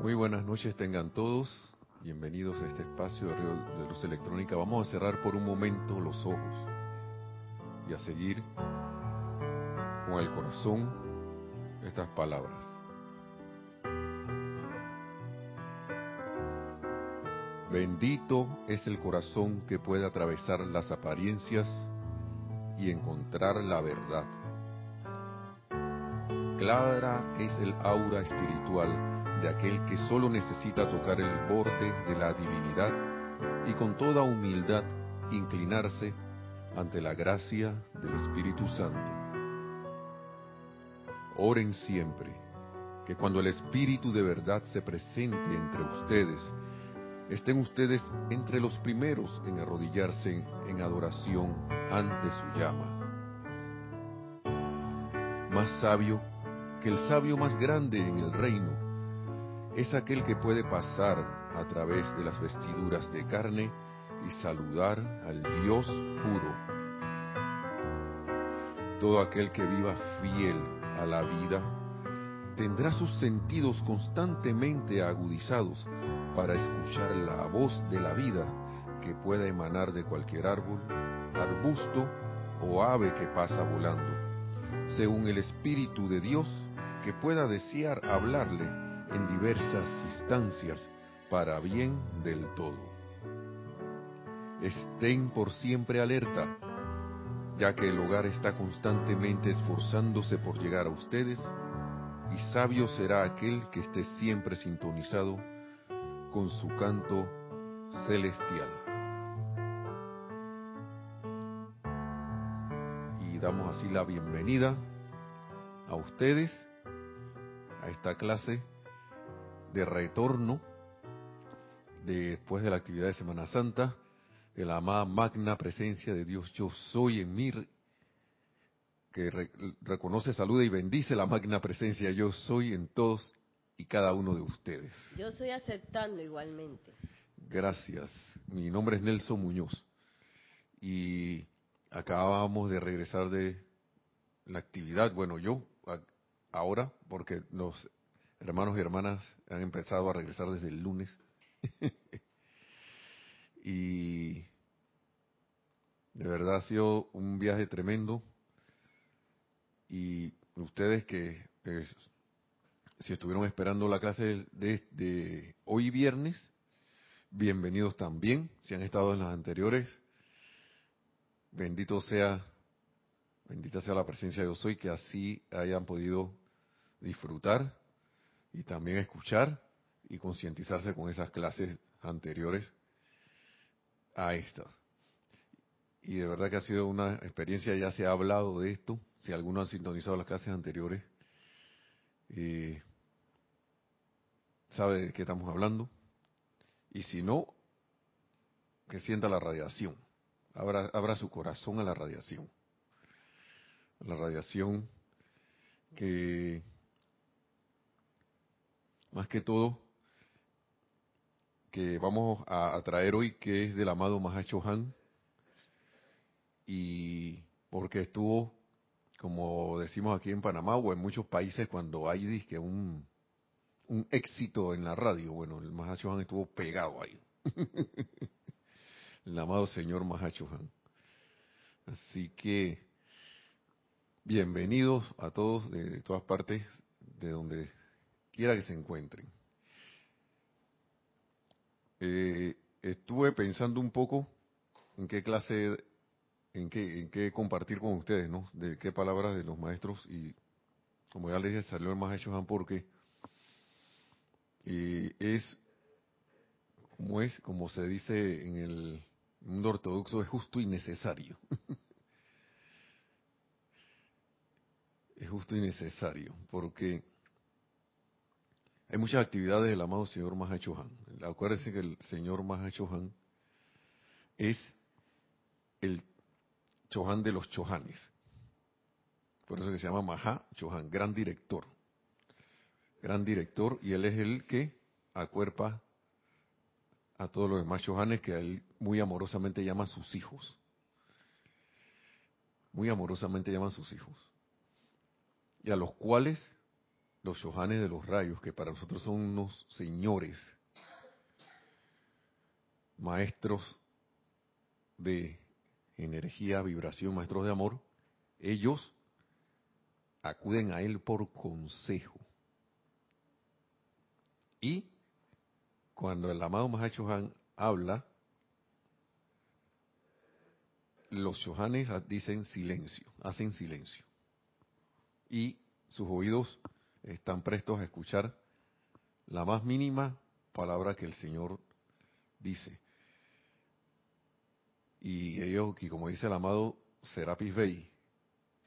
Muy buenas noches tengan todos. Bienvenidos a este espacio de, de luz electrónica. Vamos a cerrar por un momento los ojos y a seguir con el corazón estas palabras. Bendito es el corazón que puede atravesar las apariencias y encontrar la verdad. Clara es el aura espiritual de aquel que solo necesita tocar el borde de la divinidad y con toda humildad inclinarse ante la gracia del Espíritu Santo. Oren siempre que cuando el Espíritu de verdad se presente entre ustedes, estén ustedes entre los primeros en arrodillarse en adoración ante su llama. Más sabio que el sabio más grande en el reino es aquel que puede pasar a través de las vestiduras de carne y saludar al Dios puro. Todo aquel que viva fiel a la vida tendrá sus sentidos constantemente agudizados para escuchar la voz de la vida que pueda emanar de cualquier árbol, arbusto o ave que pasa volando, según el Espíritu de Dios que pueda desear hablarle en diversas instancias para bien del todo. Estén por siempre alerta, ya que el hogar está constantemente esforzándose por llegar a ustedes, y sabio será aquel que esté siempre sintonizado con su canto celestial. Y damos así la bienvenida a ustedes a esta clase de retorno después de la actividad de Semana Santa, de la amada magna presencia de Dios yo soy en mí, que reconoce, saluda y bendice la magna presencia yo soy en todos y cada uno de ustedes. Yo estoy aceptando igualmente. Gracias. Mi nombre es Nelson Muñoz y acabamos de regresar de la actividad, bueno, yo ahora, porque los hermanos y hermanas han empezado a regresar desde el lunes. y de verdad ha sido un viaje tremendo. Y ustedes que si estuvieron esperando la clase de, hoy viernes, bienvenidos también. Si han estado en las anteriores, bendito sea, bendita sea la presencia de Dios hoy, que así hayan podido disfrutar y también escuchar y concientizarse con esas clases anteriores a esta. Y de verdad que ha sido una experiencia, ya se ha hablado de esto, si algunos han sintonizado las clases anteriores, eh, sabe de qué estamos hablando. Y si no, que sienta la radiación, abra, abra su corazón a la radiación. La radiación que más que todo que vamos a, traer hoy, que es del amado Mahacho Han, y porque estuvo, como decimos aquí en Panamá o en muchos países, cuando hay disque un, un éxito en la radio, bueno, el Mahacho Han estuvo pegado ahí. el amado señor Mahacho Han. Así que, bienvenidos a todos de todas partes, de donde quiera que se encuentren. Eh, estuve pensando un poco en qué clase, en qué, en qué compartir con ustedes, ¿no? De qué palabras de los maestros y como ya les dije, salió el más hecho porque eh, es como es, como se dice en el mundo ortodoxo, es justo y necesario. es justo y necesario, porque hay muchas actividades del amado señor Mahachohan. Acuérdense que el señor Mahachohan es el Chohan de los Chohanes. Por eso que se llama Maha Chohan, gran director. Gran director, y él es el que acuerpa a todos los demás Chohanes que él muy amorosamente llama sus hijos. Muy amorosamente llaman sus hijos. Y a los cuales los Shohanes de los rayos, que para nosotros son unos señores, maestros de energía, vibración, maestros de amor, ellos acuden a él por consejo. Y cuando el amado Mahacho Han habla, los Shohanes dicen silencio, hacen silencio. Y sus oídos están prestos a escuchar la más mínima palabra que el Señor dice. Y ellos, y como dice el amado Serapis Bey,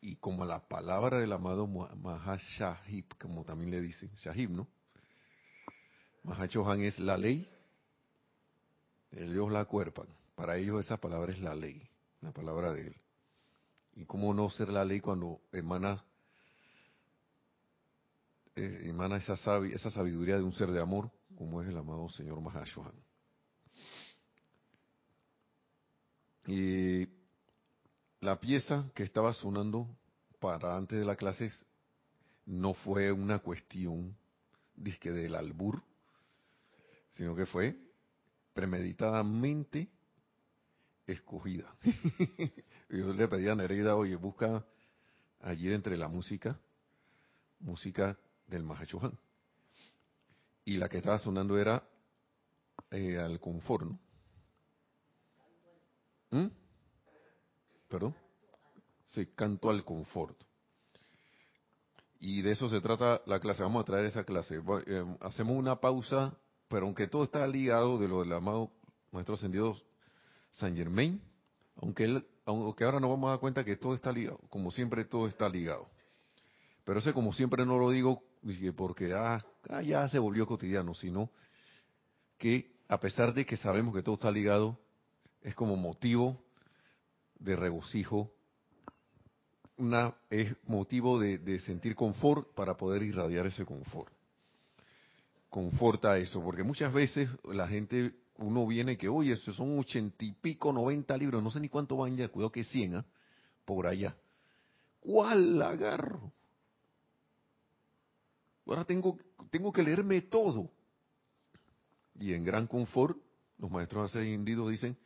y como la palabra del amado Mahashahib, como también le dicen, Shahib, ¿no? Mahachohan es la ley, ellos la cuerpan. Para ellos esa palabra es la ley, la palabra de él. ¿Y cómo no ser la ley cuando emana, eh, esa sabiduría de un ser de amor, como es el amado Señor Mahashohan? Y la pieza que estaba sonando para antes de la clase no fue una cuestión disque del albur, sino que fue premeditadamente escogida. Yo le pedí a Nereida, oye, busca allí entre la música, música del Mahachohan. Y la que estaba sonando era eh, al confort, ¿no? ¿Mm? ¿Perdón? Sí, canto al confort. Y de eso se trata la clase. Vamos a traer esa clase. Eh, hacemos una pausa, pero aunque todo está ligado de lo del amado Maestro Ascendido San Germain, aunque, él, aunque ahora nos vamos a dar cuenta que todo está ligado, como siempre todo está ligado. Pero ese como siempre no lo digo porque ah, ah, ya se volvió cotidiano, sino que a pesar de que sabemos que todo está ligado, es como motivo de regocijo, una, es motivo de, sentir confort para poder irradiar ese confort. Conforta eso, porque muchas veces la gente, uno viene que, oye, esos son ochenta y pico, noventa libros, no sé ni cuánto van ya, cuidado que cien, ¿ah? por allá. ¿Cuál agarro? Ahora tengo, tengo que leerme todo. Y en gran confort, los maestros ascendidos dicen,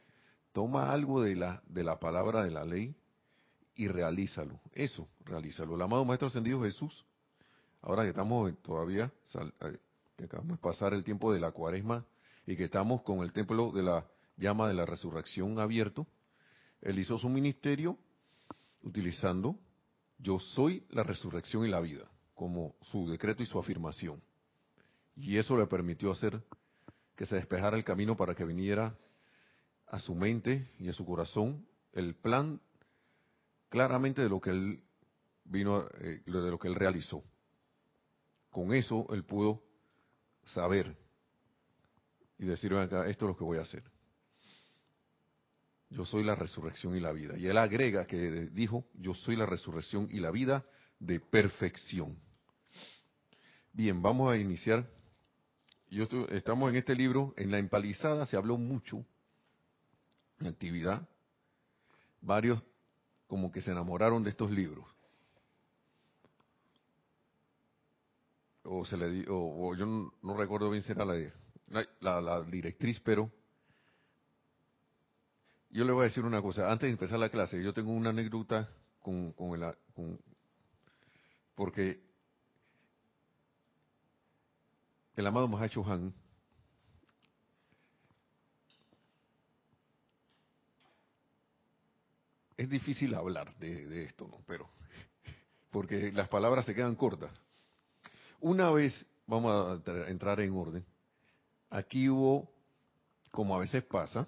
toma algo de la, de la palabra de la ley y realízalo. Eso, realízalo. El amado Maestro Ascendido Jesús, ahora que estamos todavía, eh, que acabamos de pasar el tiempo de la cuaresma y que estamos con el templo de la llama de la resurrección abierto, él hizo su ministerio utilizando yo soy la resurrección y la vida como su decreto y su afirmación. Y eso le permitió hacer que se despejara el camino para que viniera a su mente y a su corazón el plan claramente de lo que él vino, eh, de lo que él realizó. Con eso él pudo saber y decir, acá, esto es lo que voy a hacer. Yo soy la resurrección y la vida. Y él agrega que dijo, yo soy la resurrección y la vida de perfección. Bien, vamos a iniciar. Yo estamos en este libro, en la empalizada se habló mucho actividad, varios como que se enamoraron de estos libros. O se le o, yo no, recuerdo bien si era la, la, la, directriz, pero yo le voy a decir una cosa. Antes de empezar la clase, yo tengo una anécdota con, con, el, con porque el amado Mahacho Han es difícil hablar de, esto, ¿no? Pero, porque las palabras se quedan cortas. Una vez, vamos a entrar en orden, aquí hubo, como a veces pasa,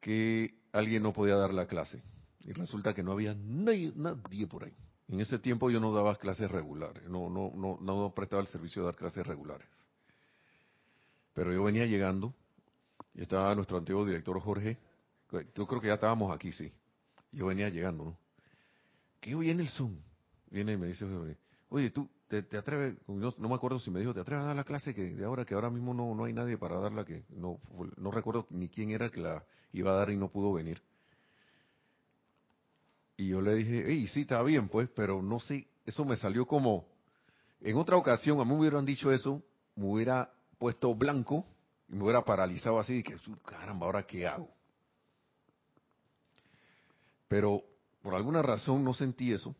que alguien no podía dar la clase. Y resulta que no había nadie, nadie por ahí. En ese tiempo yo no daba clases regulares, no, no, no, no prestaba el servicio de dar clases regulares. Pero yo venía llegando y estaba nuestro antiguo director Jorge yo creo que ya estábamos aquí, sí. Yo venía llegando, ¿no? Que viene el Zoom. Viene y me dice, oye, tú te, atreves, no, me acuerdo si me dijo, ¿te atreves a dar la clase que de ahora, que ahora mismo no, no hay nadie para darla, que no, no recuerdo ni quién era que la iba a dar y no pudo venir. Y yo le dije, hey, sí, está bien, pues, pero no sé, eso me salió como, En otra ocasión, a mí me hubieran dicho eso, me hubiera puesto blanco y me hubiera paralizado así, y que caramba, ¿ahora qué hago? Pero por alguna razón no sentí eso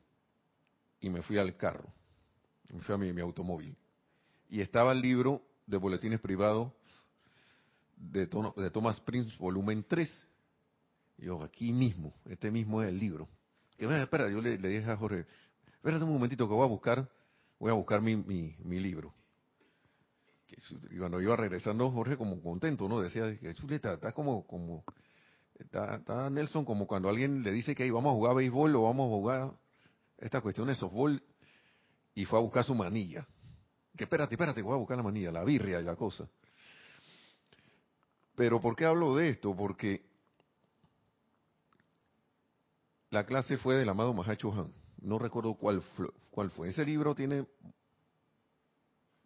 y me fui al carro, me fui a mi, automóvil. Y estaba el libro de boletines privados de, de Thomas Prince, volumen 3. Y yo, aquí mismo, este mismo es el libro. Que, espera, yo le, dije a Jorge, espérate un momentito que voy a buscar, voy a buscar mi, mi, libro. Y cuando iba regresando, Jorge como contento, ¿no? Decía, chuleta, está como, como, está, Nelson como cuando alguien le dice que vamos a jugar béisbol o vamos a jugar esta cuestión de softball y fue a buscar su manilla. Que espérate, espérate, voy a buscar la manilla, la birria y la cosa. Pero ¿por qué hablo de esto? Porque la clase fue del amado Mahacho Han. No recuerdo cuál, cuál fue. Ese libro tiene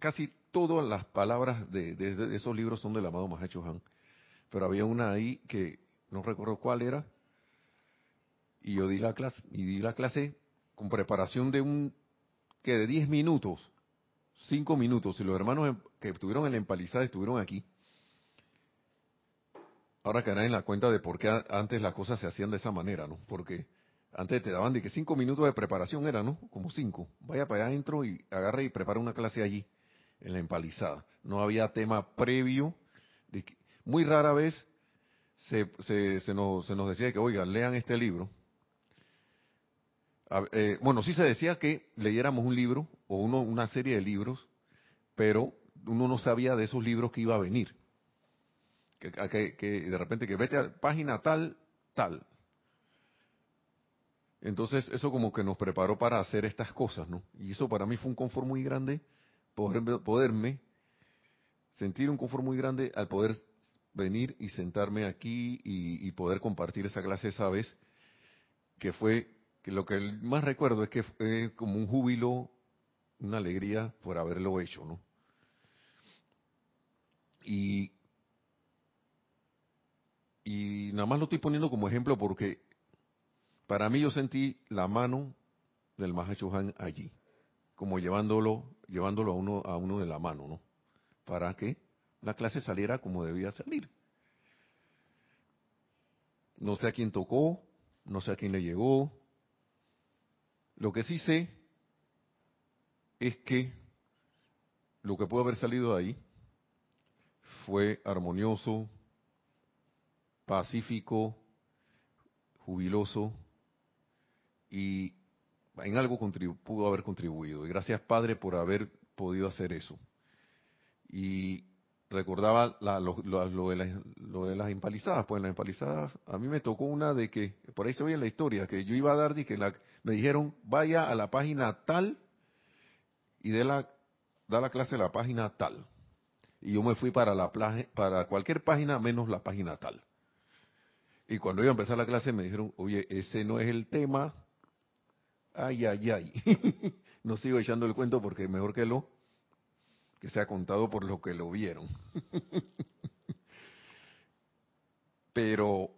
casi todas las palabras de, esos libros son del amado Mahacho Han. Pero había una ahí que no recuerdo cuál era, y yo di la clase, y di la clase con preparación de un, que de 10 minutos, 5 minutos, y los hermanos que estuvieron en la empalizada estuvieron aquí, ahora caerán en la cuenta de por qué antes las cosas se hacían de esa manera, ¿no? Porque antes te daban de que 5 minutos de preparación era, ¿no? Como 5. Vaya para allá adentro y agarre y prepara una clase allí, en la empalizada. No había tema previo. Muy rara vez se, nos, se nos decía que, oigan, lean este libro. Eh, bueno, sí se decía que leyéramos un libro o uno, una serie de libros, pero uno no sabía de esos libros que iba a venir. Que, que, de repente que vete a página tal, tal. Entonces eso como que nos preparó para hacer estas cosas, ¿no? Y eso para mí fue un confort muy grande, poder, poderme sentir un confort muy grande al poder venir y sentarme aquí y, poder compartir esa clase esa vez, que fue, que lo que más recuerdo es que fue como un júbilo, una alegría por haberlo hecho, ¿no? Y, y nada más lo estoy poniendo como ejemplo porque para mí yo sentí la mano del Mahachohan allí, como llevándolo, llevándolo a uno, a uno de la mano, ¿no? ¿Para qué? la clase saliera como debía salir. No sé a quién tocó, no sé a quién le llegó. Lo que sí sé es que lo que pudo haber salido de ahí fue armonioso, pacífico, jubiloso y en algo pudo haber contribuido. Y gracias Padre por haber podido hacer eso. Y recordaba lo, de las empalizadas. Pues en las empalizadas a mí me tocó una de que, por ahí se oye la historia, que yo iba a dar y que me dijeron, vaya a la página tal y de la, da la clase a la página tal. Y yo me fui para, la para cualquier página menos la página tal. Y cuando iba a empezar la clase me dijeron, oye, ese no es el tema. Ay, ay, ay. no sigo echando el cuento porque mejor que lo que sea contado por los que lo vieron. Pero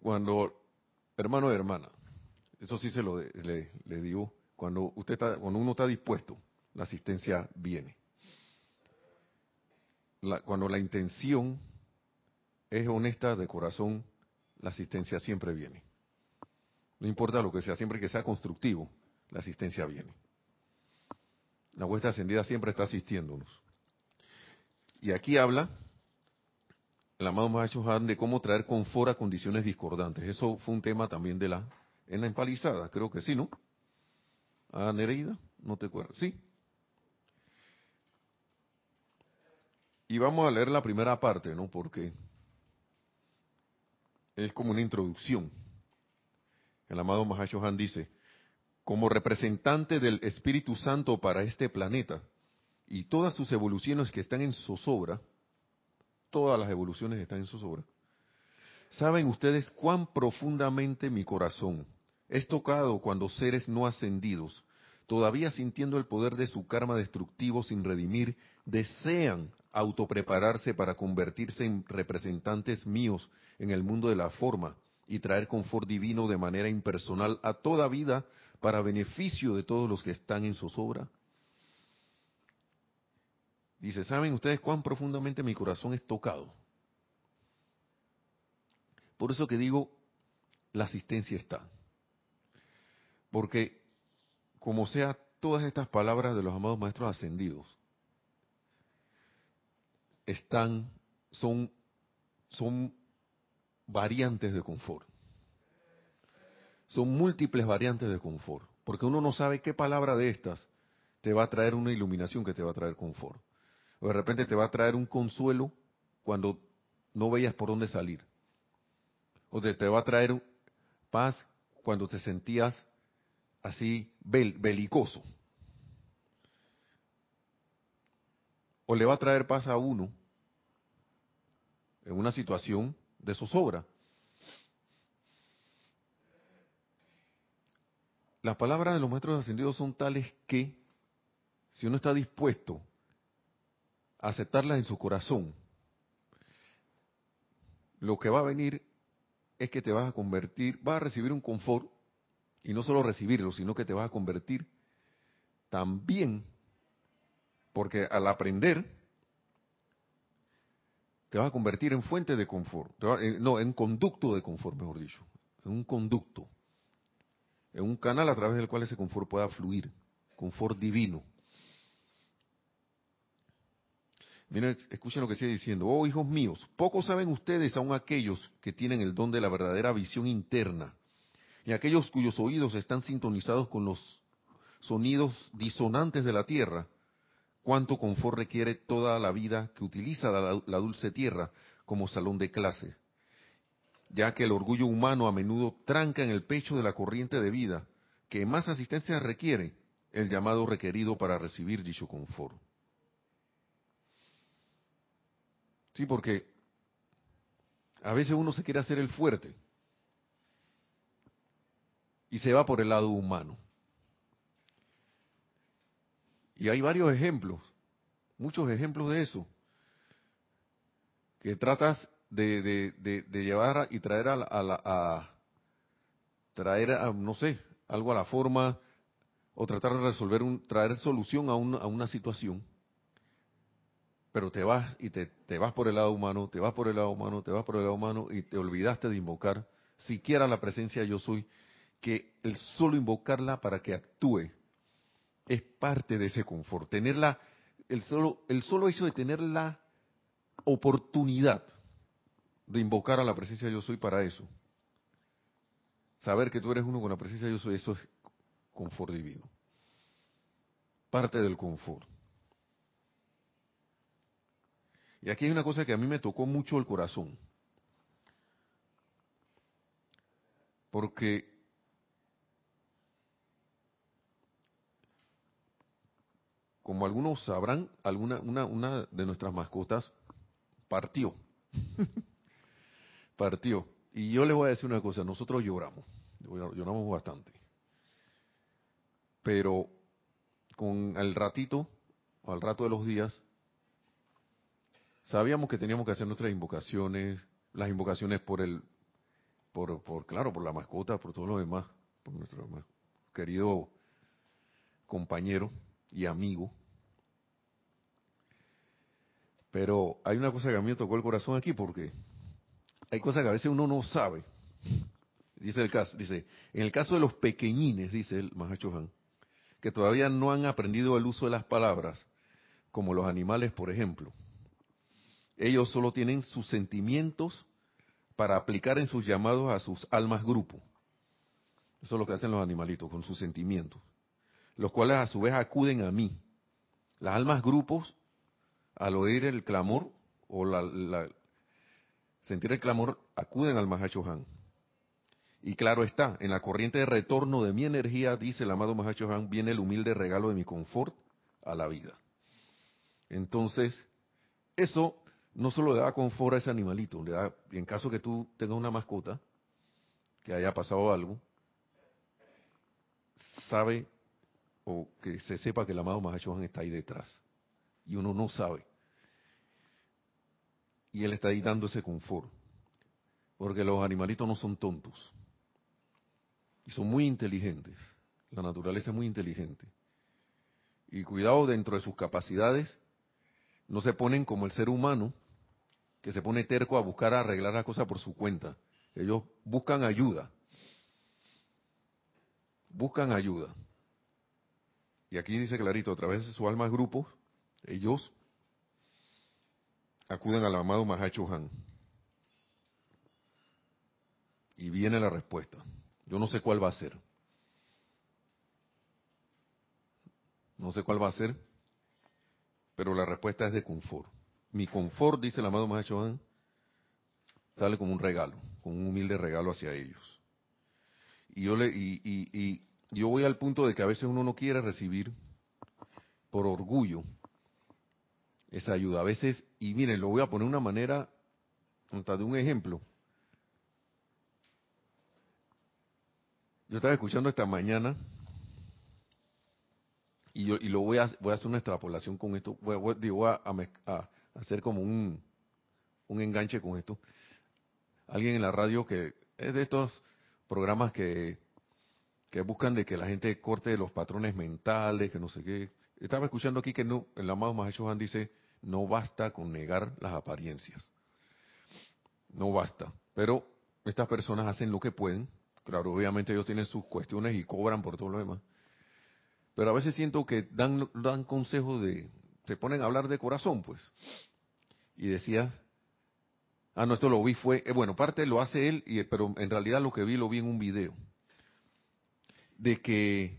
cuando, hermano y hermana, eso sí se lo le, digo, cuando usted está, cuando uno está dispuesto, la asistencia viene. cuando la intención es honesta de corazón, la asistencia siempre viene. No importa lo que sea, siempre que sea constructivo, la asistencia viene. La vuestra ascendida siempre está asistiéndonos. Y aquí habla el amado Maestro Han de cómo traer confort a condiciones discordantes. Eso fue un tema también de la en la empalizada, creo que sí, ¿no? Ah, Nereida, no te acuerdas, sí. Y vamos a leer la primera parte, ¿no? Porque es como una introducción. El amado Mahacho Han dice, como representante del Espíritu Santo para este planeta y todas sus evoluciones que están en zozobra, todas las evoluciones están en zozobra, saben ustedes cuán profundamente mi corazón es tocado cuando seres no ascendidos, todavía sintiendo el poder de su karma destructivo sin redimir, desean autoprepararse para convertirse en representantes míos en el mundo de la forma y traer confort divino de manera impersonal a toda vida para beneficio de todos los que están en zozobra. Dice, ¿saben ustedes cuán profundamente mi corazón es tocado? Por eso que digo, la asistencia está. Porque, como sea, todas estas palabras de los amados maestros ascendidos están, son, son variantes de confort. Son múltiples variantes de confort. Porque uno no sabe qué palabra de estas te va a traer una iluminación que te va a traer confort. O de repente te va a traer un consuelo cuando no veías por dónde salir. O te, va a traer paz cuando te sentías así belicoso. O le va a traer paz a uno en una situación de zozobra. Las palabras de los maestros ascendidos son tales que, si uno está dispuesto aceptarlas en su corazón, lo que va a venir es que te vas a convertir, vas a recibir un confort, y no solo recibirlo, sino que te vas a convertir también, porque al aprender, te vas a convertir en fuente de confort, no, en conducto de confort, mejor dicho, en un conducto, en un canal a través del cual ese confort pueda fluir, confort divino. Miren, escuchen lo que sigue diciendo. Oh, hijos míos, poco saben ustedes, aun aquellos que tienen el don de la verdadera visión interna, y aquellos cuyos oídos están sintonizados con los sonidos disonantes de la tierra, cuánto confort requiere toda la vida que utiliza la, dulce tierra como salón de clase, ya que el orgullo humano a menudo tranca en el pecho de la corriente de vida, que más asistencia requiere el llamado requerido para recibir dicho confort. Sí, porque a veces uno se quiere hacer el fuerte y se va por el lado humano. Y hay varios ejemplos, muchos ejemplos de eso, que tratas de, de, llevar y traer a, la, a, traer, a, no sé, algo a la forma o tratar de resolver un, traer solución a, a una situación. Pero te vas y te, te, vas por el lado humano, te vas por el lado humano, te vas por el lado humano y te olvidaste de invocar siquiera la presencia yo soy, que el solo invocarla para que actúe es parte de ese confort. Tenerla, el solo, el solo hecho de tener la oportunidad de invocar a la presencia yo soy para eso. Saber que tú eres uno con la presencia yo soy, eso es confort divino. Parte del confort. Y aquí hay una cosa que a mí me tocó mucho el corazón. Porque como algunos sabrán, alguna, una, una de nuestras mascotas partió. partió. Y yo les voy a decir una cosa, nosotros lloramos, lloramos bastante. Pero con el ratito, al rato de los días, Sabíamos que teníamos que hacer nuestras invocaciones, las invocaciones por el, por, por claro, por la mascota, por todo lo demás, por nuestro querido compañero y amigo. Pero hay una cosa que a mí me tocó el corazón aquí porque hay cosas que a veces uno no sabe. Dice el caso, dice, en el caso de los pequeñines, dice el Mahacho Han, que todavía no han aprendido el uso de las palabras, como los animales, por ejemplo ellos solo tienen sus sentimientos para aplicar en sus llamados a sus almas grupo. Eso es lo que hacen los animalitos, con sus sentimientos. Los cuales a su vez acuden a mí. Las almas grupos, al oír el clamor o la, sentir el clamor, acuden al Mahacho Han. Y claro está, en la corriente de retorno de mi energía, dice el amado Mahacho Han, viene el humilde regalo de mi confort a la vida. Entonces, eso no solo le da confort a ese animalito, le da, en caso que tú tengas una mascota, que haya pasado algo, sabe o que se sepa que el amado Mahachohan está ahí detrás. Y uno no sabe. Y él está ahí dando ese confort. Porque los animalitos no son tontos. Y son muy inteligentes. La naturaleza es muy inteligente. Y cuidado dentro de sus capacidades, no se ponen como el ser humano, que se pone terco a buscar arreglar la cosa por su cuenta. Ellos buscan ayuda. Buscan ayuda. Y aquí dice clarito, a través de su alma grupo, ellos acuden al amado Mahacho Han. Y viene la respuesta. Yo no sé cuál va a ser. No sé cuál va a ser, pero la respuesta es de confort. Mi confort, dice el amado Mahacho sale como un regalo, como un humilde regalo hacia ellos. Y yo, le, y, yo voy al punto de que a veces uno no quiere recibir por orgullo esa ayuda. A veces, y miren, lo voy a poner de una manera, de un ejemplo. Yo estaba escuchando esta mañana y yo y lo voy a voy a hacer una extrapolación con esto. Voy, digo, a, a, hacer como un, un enganche con esto. Alguien en la radio que es de estos programas que, que buscan de que la gente corte los patrones mentales, que no sé qué. Estaba escuchando aquí que no, el amado Mahecho Han dice, no basta con negar las apariencias. No basta. Pero estas personas hacen lo que pueden Claro, obviamente ellos tienen sus cuestiones y cobran por todo lo demás. Pero a veces siento que dan, dan consejos de, se ponen a hablar de corazón, pues. Y decía, ah, no, esto lo vi fue, eh, bueno, parte lo hace él, pero en realidad lo que vi lo vi en un video. De que,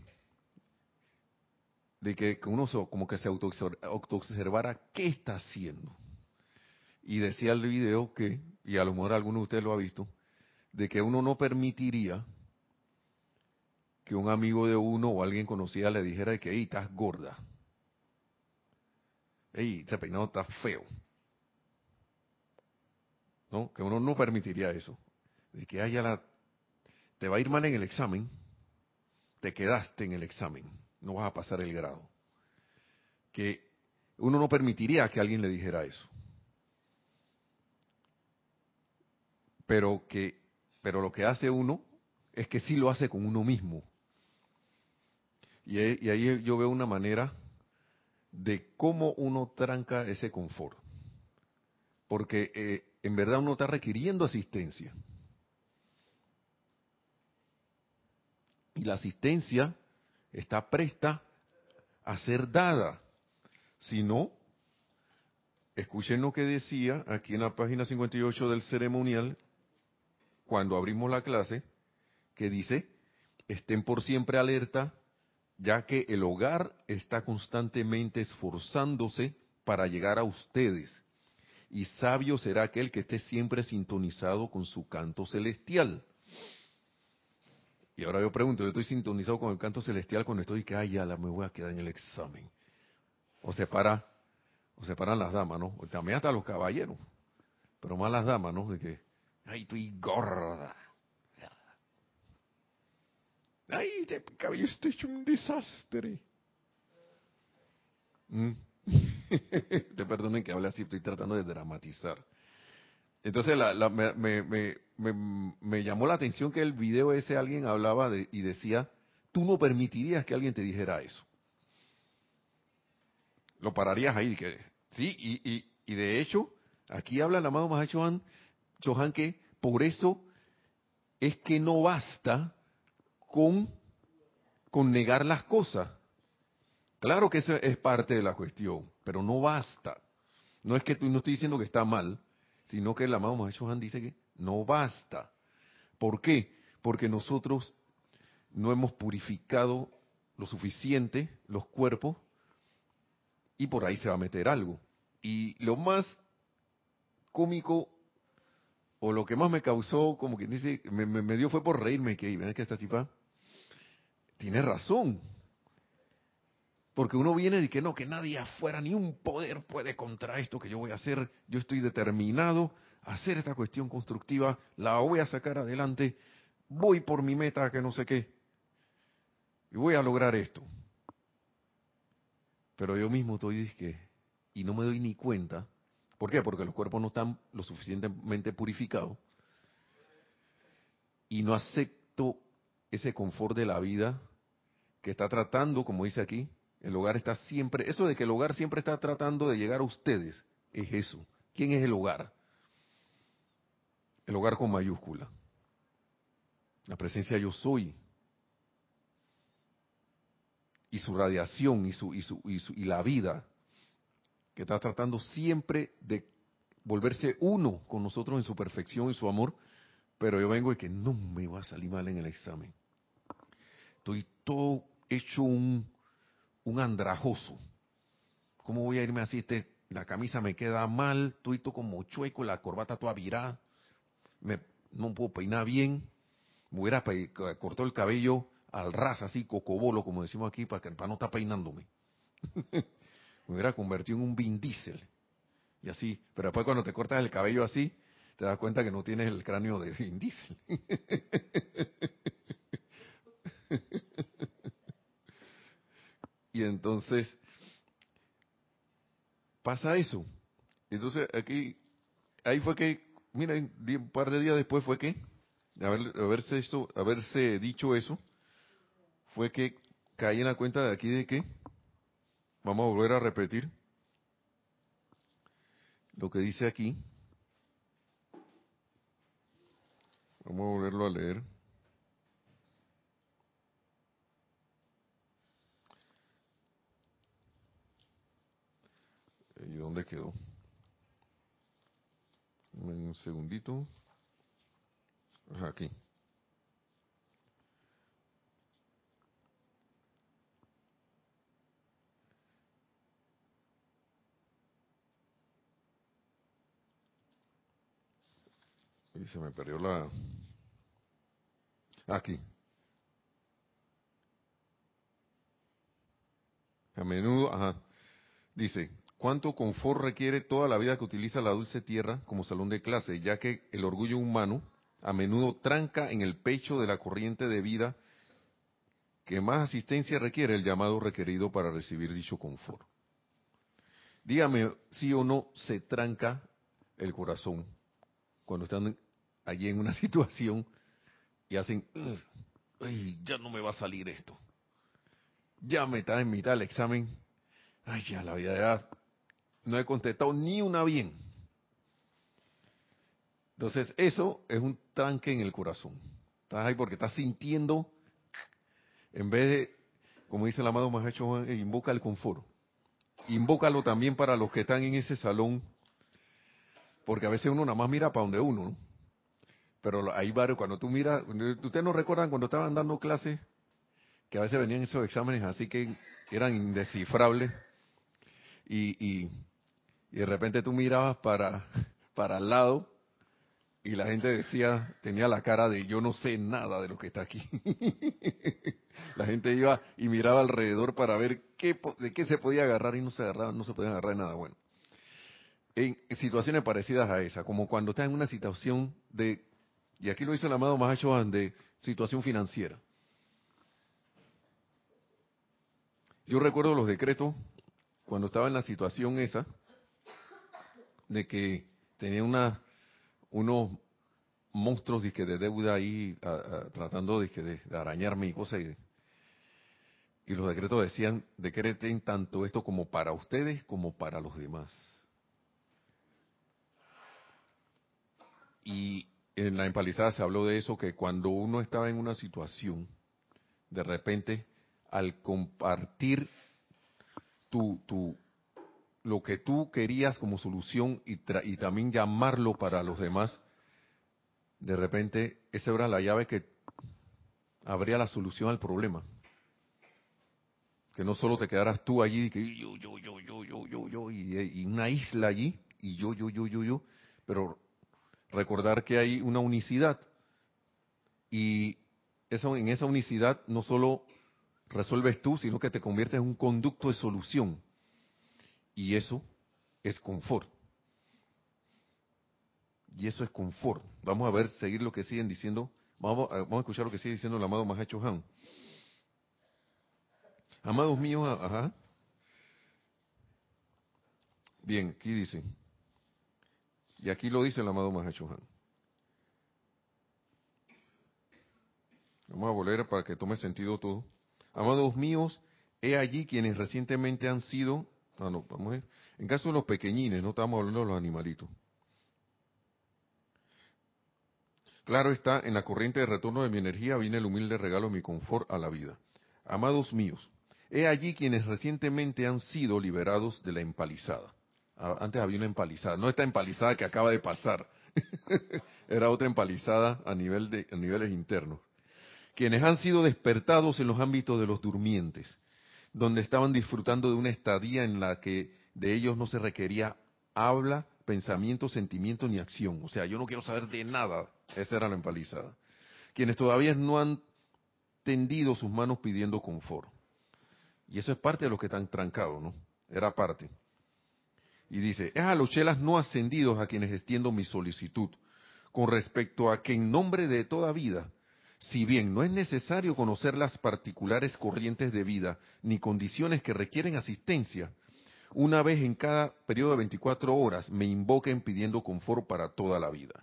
de que uno como que se autoobservara qué está haciendo. Y decía el video que, y a lo mejor alguno de ustedes lo ha visto, de que uno no permitiría que un amigo de uno o alguien conocida le dijera de que, hey, estás gorda. Hey, ese peinado está feo. ¿No? Que uno no permitiría eso. De que haya la... Te va a ir mal en el examen, te quedaste en el examen, no vas a pasar el grado. Que uno no permitiría que alguien le dijera eso. Pero que pero lo que hace uno es que sí lo hace con uno mismo. Y, ahí yo veo una manera de cómo uno tranca ese confort. Porque eh, en verdad uno está requiriendo asistencia. Y la asistencia está presta a ser dada. Si no, escuchen lo que decía aquí en la página 58 del ceremonial cuando abrimos la clase, que dice, estén por siempre alerta, ya que el hogar está constantemente esforzándose para llegar a ustedes. Y sabio será aquel que esté siempre sintonizado con su canto celestial. Y ahora yo pregunto, yo estoy sintonizado con el canto celestial cuando estoy que, ay, ya la me voy a quedar en el examen. O se para, o se paran las damas, ¿no? También hasta los caballeros, pero más las damas, ¿no? De que, Ay, estoy gorda. Ay, este cabello está hecho un desastre. Mm. Te perdonen que hable así, estoy tratando de dramatizar. Entonces la, me, me, me, me, llamó la atención que el video ese alguien hablaba de, y decía, tú no permitirías que alguien te dijera eso. Lo pararías ahí. Sí, y, y, y de hecho, aquí habla el amado Mahacho Johan que por eso es que no basta con, con negar las cosas. Claro que eso es parte de la cuestión, pero no basta. No es que tú no estoy diciendo que está mal, sino que el amado Maestro Johan dice que no basta. ¿Por qué? Porque nosotros no hemos purificado lo suficiente los cuerpos y por ahí se va a meter algo. Y lo más cómico o lo que más me causó, como quien dice, me, dio fue por reírme, que ven que esta tipa tiene razón. Porque uno viene y que no, que nadie afuera, ni un poder puede contra esto que yo voy a hacer. Yo estoy determinado a hacer esta cuestión constructiva, la voy a sacar adelante, voy por mi meta, que no sé qué. Y voy a lograr esto. Pero yo mismo estoy que, y no me doy ni cuenta ¿Por qué? Porque los cuerpos no están lo suficientemente purificados y no acepto ese confort de la vida que está tratando, como dice aquí, el hogar está siempre, eso de que el hogar siempre está tratando de llegar a ustedes, es eso. ¿Quién es el hogar? El hogar con mayúscula. La presencia yo soy. Y su radiación y, su, y, su, y, su, y la vida, que está tratando siempre de volverse uno con nosotros en su perfección y su amor, pero yo vengo y que no me va a salir mal en el examen. Estoy todo hecho un, un andrajoso. ¿Cómo voy a irme así? Este, la camisa me queda mal, todo como chueco, la corbata toda virada, me, no puedo peinar bien, me hubiera cortado el cabello al ras, así, cocobolo, como decimos aquí, para, que, para no estar peinándome. me hubiera convertido en un Vin Diesel. Y así, pero después cuando te cortas el cabello así, te das cuenta que no tienes el cráneo de Vin Diesel. y entonces pasa eso. Entonces aquí, ahí fue que, miren, un par de días después fue que, haber, haberse, esto, haberse dicho eso, fue que caí en la cuenta de aquí de que, vamos a volver a repetir lo que dice aquí. Vamos a volverlo a leer. ¿Y dónde quedó? Un segundito. Aquí. Y se me perdió la... Aquí. A menudo, ajá. Dice, ¿cuánto confort requiere toda la vida que utiliza la dulce tierra como salón de clase, ya que el orgullo humano a menudo tranca en el pecho de la corriente de vida que más asistencia requiere el llamado requerido para recibir dicho confort? Dígame si o no se tranca el corazón cuando están allí en una situación y hacen, ay, ya no me va a salir esto. Ya me está en mitad del examen. Ay, ya la vida ya no he contestado ni una bien. Entonces, eso es un tranque en el corazón. Estás ahí porque estás sintiendo, en vez de, como dice el amado Mahacho, invoca el confort. Invócalo también para los que están en ese salón, porque a veces uno nada más mira para donde uno, ¿no? pero hay varios, cuando tú miras, ustedes no recuerdan cuando estaban dando clases, que a veces venían esos exámenes así que eran indescifrables, y, de repente tú mirabas para, para al lado, y la gente decía, tenía la cara de yo no sé nada de lo que está aquí. la gente iba y miraba alrededor para ver qué, de qué se podía agarrar y no se agarraba, no se podía agarrar de nada bueno. En situaciones parecidas a esa, como cuando estás en una situación de y aquí lo dice el amado Mahacho de situación financiera. Yo recuerdo los decretos cuando estaba en la situación esa de que tenía unos monstruos de, de deuda ahí tratando de, de, arañarme y cosas. Y, y los decretos decían, decreten tanto esto como para ustedes como para los demás. Y en la empalizada se habló de eso, que cuando uno estaba en una situación, de repente, al compartir tu, tu, lo que tú querías como solución y, también llamarlo para los demás, de repente esa era la llave que abría la solución al problema. Que no solo te quedaras tú allí y que yo, yo, yo, yo, yo, yo, yo, y, una isla allí, y yo, yo, yo, yo, yo, pero recordar que hay una unicidad y en esa unicidad no solo resuelves tú, sino que te conviertes en un conducto de solución. Y eso es confort. Y eso es confort. Vamos a ver, seguir lo que siguen diciendo. Vamos a, escuchar lo que sigue diciendo el amado Mahacho Han. Amados míos, ajá. Bien, aquí dice. Y aquí lo dice el amado Mahachohan. Vamos a volver para que tome sentido todo. Amados míos, he allí quienes recientemente han sido, ah, vamos a en caso de los pequeñines, no estamos hablando de los animalitos. Claro está, en la corriente de retorno de mi energía viene el humilde regalo de mi confort a la vida. Amados míos, he allí quienes recientemente han sido liberados de la empalizada. Ah, antes había una empalizada, no esta empalizada que acaba de pasar, era otra empalizada a, nivel de, a niveles internos. Quienes han sido despertados en los ámbitos de los durmientes, donde estaban disfrutando de una estadía en la que de ellos no se requería habla, pensamiento, sentimiento ni acción. O sea, yo no quiero saber de nada. Esa era la empalizada. Quienes todavía no han tendido sus manos pidiendo confort. Y eso es parte de los que están trancados, ¿no? Era parte. Y dice, es a los chelas no ascendidos a quienes extiendo mi solicitud, con respecto a que en nombre de toda vida, si bien no es necesario conocer las particulares corrientes de vida ni condiciones que requieren asistencia, una vez en cada periodo de 24 horas me invoquen pidiendo confort para toda la vida.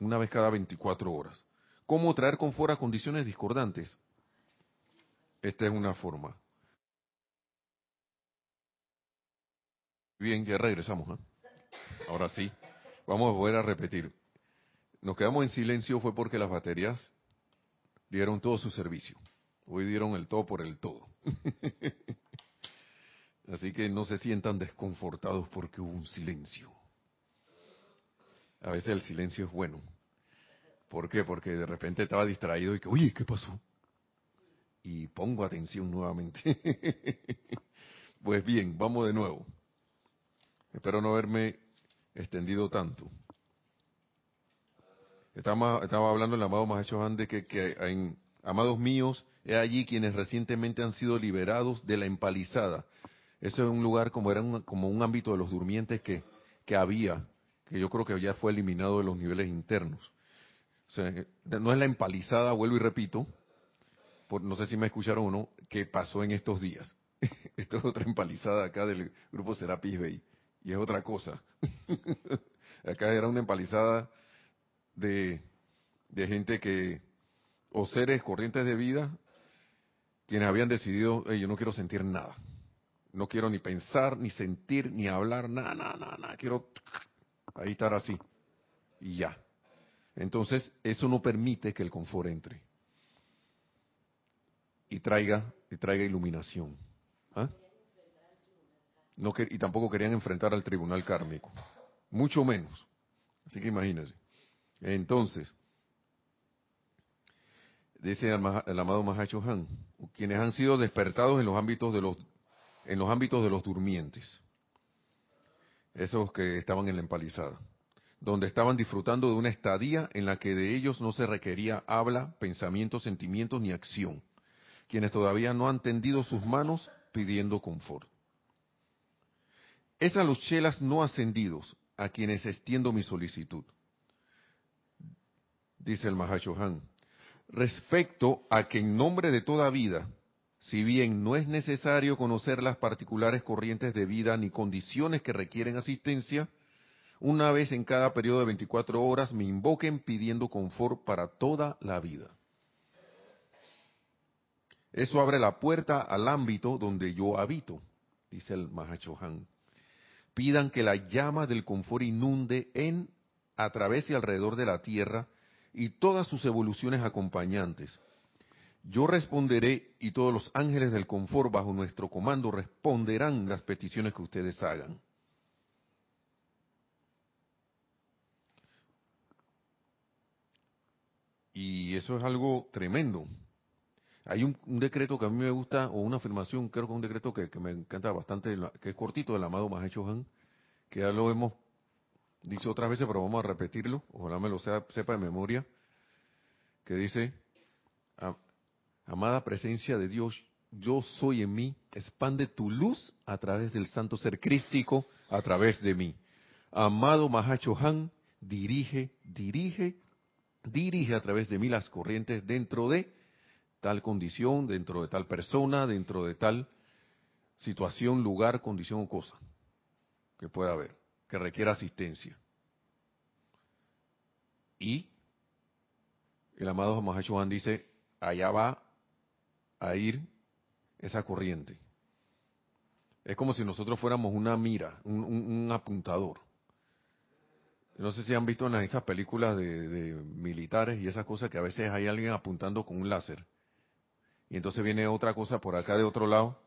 Una vez cada 24 horas. ¿Cómo traer confort a condiciones discordantes? Esta es una forma. Bien, ya regresamos. ¿eh? Ahora sí, vamos a volver a repetir. Nos quedamos en silencio fue porque las baterías dieron todo su servicio. Hoy dieron el todo por el todo. Así que no se sientan desconfortados porque hubo un silencio. A veces el silencio es bueno. ¿Por qué? Porque de repente estaba distraído y que, oye, ¿qué pasó? Y pongo atención nuevamente. pues bien, vamos de nuevo. Espero no haberme extendido tanto. Estaba, estaba hablando el amado Mahacho de que, que amados míos, he allí quienes recientemente han sido liberados de la empalizada. Ese es un lugar como era un, como un ámbito de los durmientes que, que había, que yo creo que ya fue eliminado de los niveles internos. O sea, no es la empalizada, vuelvo y repito, por, no sé si me escucharon o no, que pasó en estos días. Esto es otra empalizada acá del grupo Serapis Bay y es otra cosa. Acá era una empalizada de, de gente que, o seres corrientes de vida, quienes habían decidido, yo no quiero sentir nada. No quiero ni pensar, ni sentir, ni hablar, nada, nada, nada, nada. Quiero ahí estar así. Y ya. Entonces, eso no permite que el confort entre. Y traiga, y traiga iluminación. ¿Ah? no y tampoco querían enfrentar al tribunal kármico, mucho menos. Así que imagínense. Entonces, dice el, amado Mahacho Han, quienes han sido despertados en los ámbitos de los en los ámbitos de los durmientes, esos que estaban en la empalizada, donde estaban disfrutando de una estadía en la que de ellos no se requería habla, pensamiento, sentimientos ni acción, quienes todavía no han tendido sus manos pidiendo confort. Es a los chelas no ascendidos a quienes extiendo mi solicitud. Dice el Han. Respecto a que en nombre de toda vida, si bien no es necesario conocer las particulares corrientes de vida ni condiciones que requieren asistencia, una vez en cada periodo de 24 horas me invoquen pidiendo confort para toda la vida. Eso abre la puerta al ámbito donde yo habito, dice el Han pidan que la llama del confort inunde en, a través y alrededor de la tierra y todas sus evoluciones acompañantes. Yo responderé y todos los ángeles del confort bajo nuestro comando responderán las peticiones que ustedes hagan. Y eso es algo tremendo. Hay un, decreto que a mí me gusta, o una afirmación, creo que un decreto que, me encanta bastante, que es cortito, del amado Mahecho Han, que ya lo hemos dicho otras veces, pero vamos a repetirlo, ojalá me lo sepa de memoria, que dice, amada presencia de Dios, yo soy en mí, expande tu luz a través del santo ser crístico, a través de mí. Amado Mahacho Han, dirige, dirige, dirige a través de mí las corrientes dentro de tal condición, dentro de tal persona, dentro de tal situación, lugar, condición o cosa que pueda haber, que requiera asistencia. Y el amado Mahachohan dice, allá va a ir esa corriente. Es como si nosotros fuéramos una mira, un, apuntador. No sé si han visto en esas películas de, militares y esas cosas que a veces hay alguien apuntando con un láser. Y entonces viene otra cosa por acá de otro lado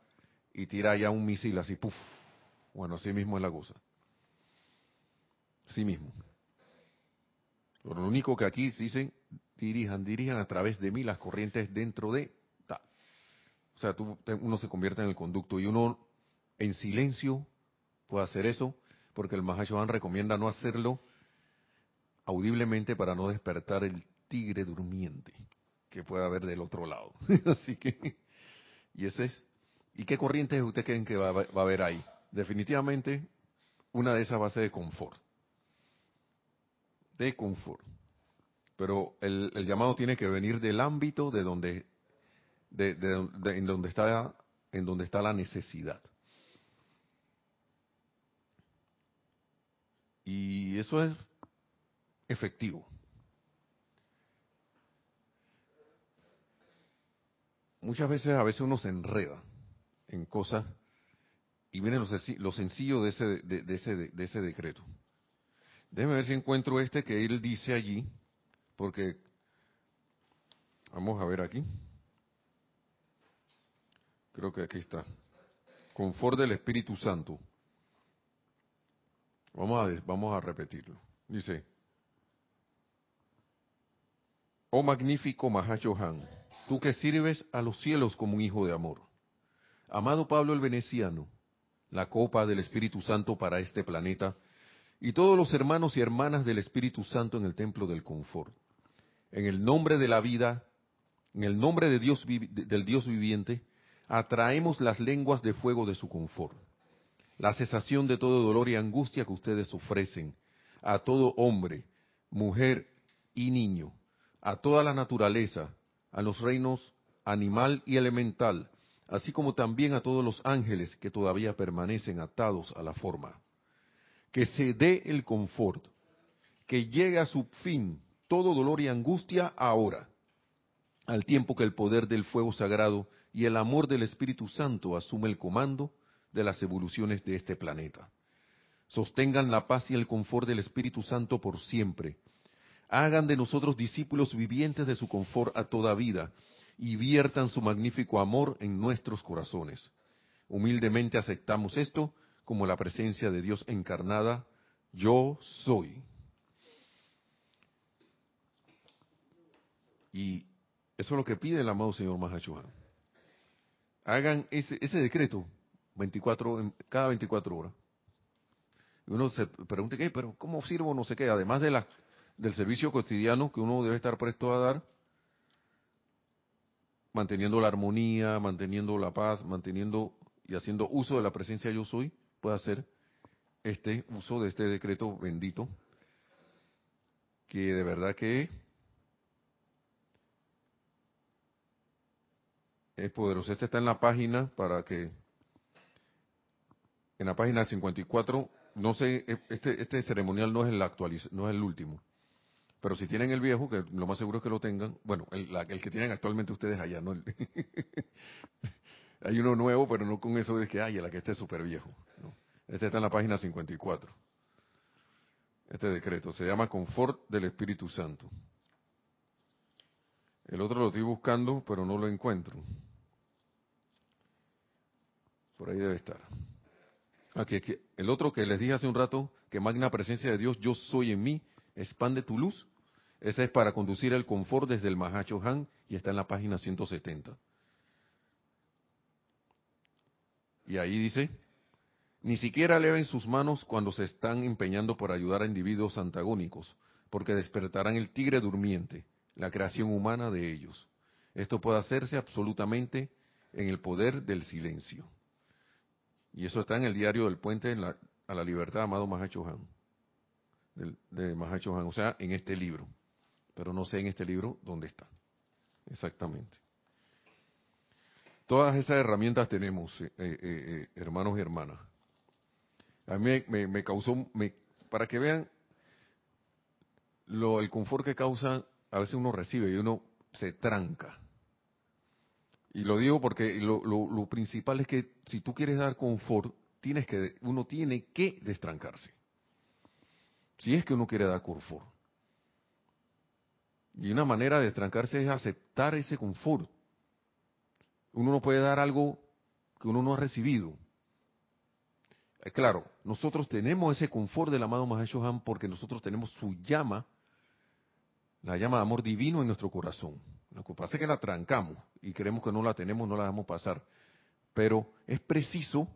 y tira ya un misil así, puff. Bueno, así mismo es la cosa. Así mismo. Lo único que aquí dicen, dirijan, dirijan a través de mí las corrientes dentro de... O sea, tú, uno se convierte en el conducto y uno en silencio puede hacer eso, porque el Mahashohan recomienda no hacerlo audiblemente para no despertar el tigre durmiente que puede haber del otro lado. Así que, y ese es. ¿Y qué corrientes usted creen que va, va a haber ahí? Definitivamente, una de esas va a ser de confort. De confort pero el, llamado tiene que venir del ámbito de donde, de, en donde está, en donde está la necesidad. Y eso es efectivo. Muchas veces, a veces uno se enreda en cosas y viene lo, sencillo de ese, de, ese, de ese decreto. Déjeme ver si encuentro este que él dice allí porque, vamos a ver aquí. Creo que aquí está. Confort del Espíritu Santo. Vamos a, vamos a repetirlo. Dice, Oh magnífico Mahachohan, tú que sirves a los cielos como un hijo de amor. Amado Pablo el Veneciano, la copa del Espíritu Santo para este planeta, y todos los hermanos y hermanas del Espíritu Santo en el templo del confort en el nombre de la vida, en el nombre de Dios, del Dios viviente, atraemos las lenguas de fuego de su confort, la cesación de todo dolor y angustia que ustedes ofrecen a todo hombre, mujer y niño, a toda la naturaleza, a los reinos animal y elemental, así como también a todos los ángeles que todavía permanecen atados a la forma. Que se dé el confort, que llegue a su fin todo dolor y angustia ahora, al tiempo que el poder del fuego sagrado y el amor del Espíritu Santo asume el comando de las evoluciones de este planeta. Sostengan la paz y el confort del Espíritu Santo por siempre. Hagan de nosotros discípulos vivientes de su confort a toda vida y viertan su magnífico amor en nuestros corazones. Humildemente aceptamos esto como la presencia de Dios encarnada. Yo soy. Y eso es lo que pide el amado Señor Mahachohan. Hagan ese, ese decreto 24, cada 24 horas. Y uno se pregunta, ¿qué? ¿Pero cómo sirvo? No sé qué. Además de la, del servicio cotidiano que uno debe estar presto a dar, manteniendo la armonía, manteniendo la paz, manteniendo y haciendo uso de la presencia yo soy, puede hacer este uso de este decreto bendito, que de verdad que es poderoso. Este está en la página para que, en la página 54, no sé, e, este, este ceremonial no es el actualiz, no es el último. Pero si tienen el viejo, que lo más seguro es que lo tengan, bueno, el, que tienen actualmente ustedes allá, ¿no? Hay uno nuevo, pero no con eso de que, ay, la que esté es súper viejo. Este está en la página 54. Este decreto se llama Confort del Espíritu Santo. El otro lo estoy buscando, pero no lo encuentro. Por ahí debe estar. Aquí, aquí. El otro que les dije hace un rato, que magna presencia de Dios, yo soy en mí, expande tu luz. Ese es para conducir el confort desde el Mahacho Han y está en la página 170. Y ahí dice, ni siquiera eleven sus manos cuando se están empeñando por ayudar a individuos antagónicos, porque despertarán el tigre durmiente la creación humana de ellos. Esto puede hacerse absolutamente en el poder del silencio. Y eso está en el diario del puente a la libertad, amado Mahacho Han. de Mahacho Han, o sea, en este libro. Pero no sé en este libro dónde está. Exactamente. Todas esas herramientas tenemos, eh, eh, eh, hermanos y hermanas. A mí me, causó, para que vean lo, el confort que causa a veces uno recibe y uno se tranca. Y lo digo porque lo, lo, principal es que si tú quieres dar confort, tienes que, uno tiene que destrancarse. Si es que uno quiere dar confort. Y una manera de destrancarse es aceptar ese confort. Uno no puede dar algo que uno no ha recibido. Eh, claro, nosotros tenemos ese confort del amado Mahashohan porque nosotros tenemos su llama, la llama de amor divino en nuestro corazón. Lo que pasa es que la trancamos y creemos que no la tenemos, no la dejamos pasar. Pero es preciso,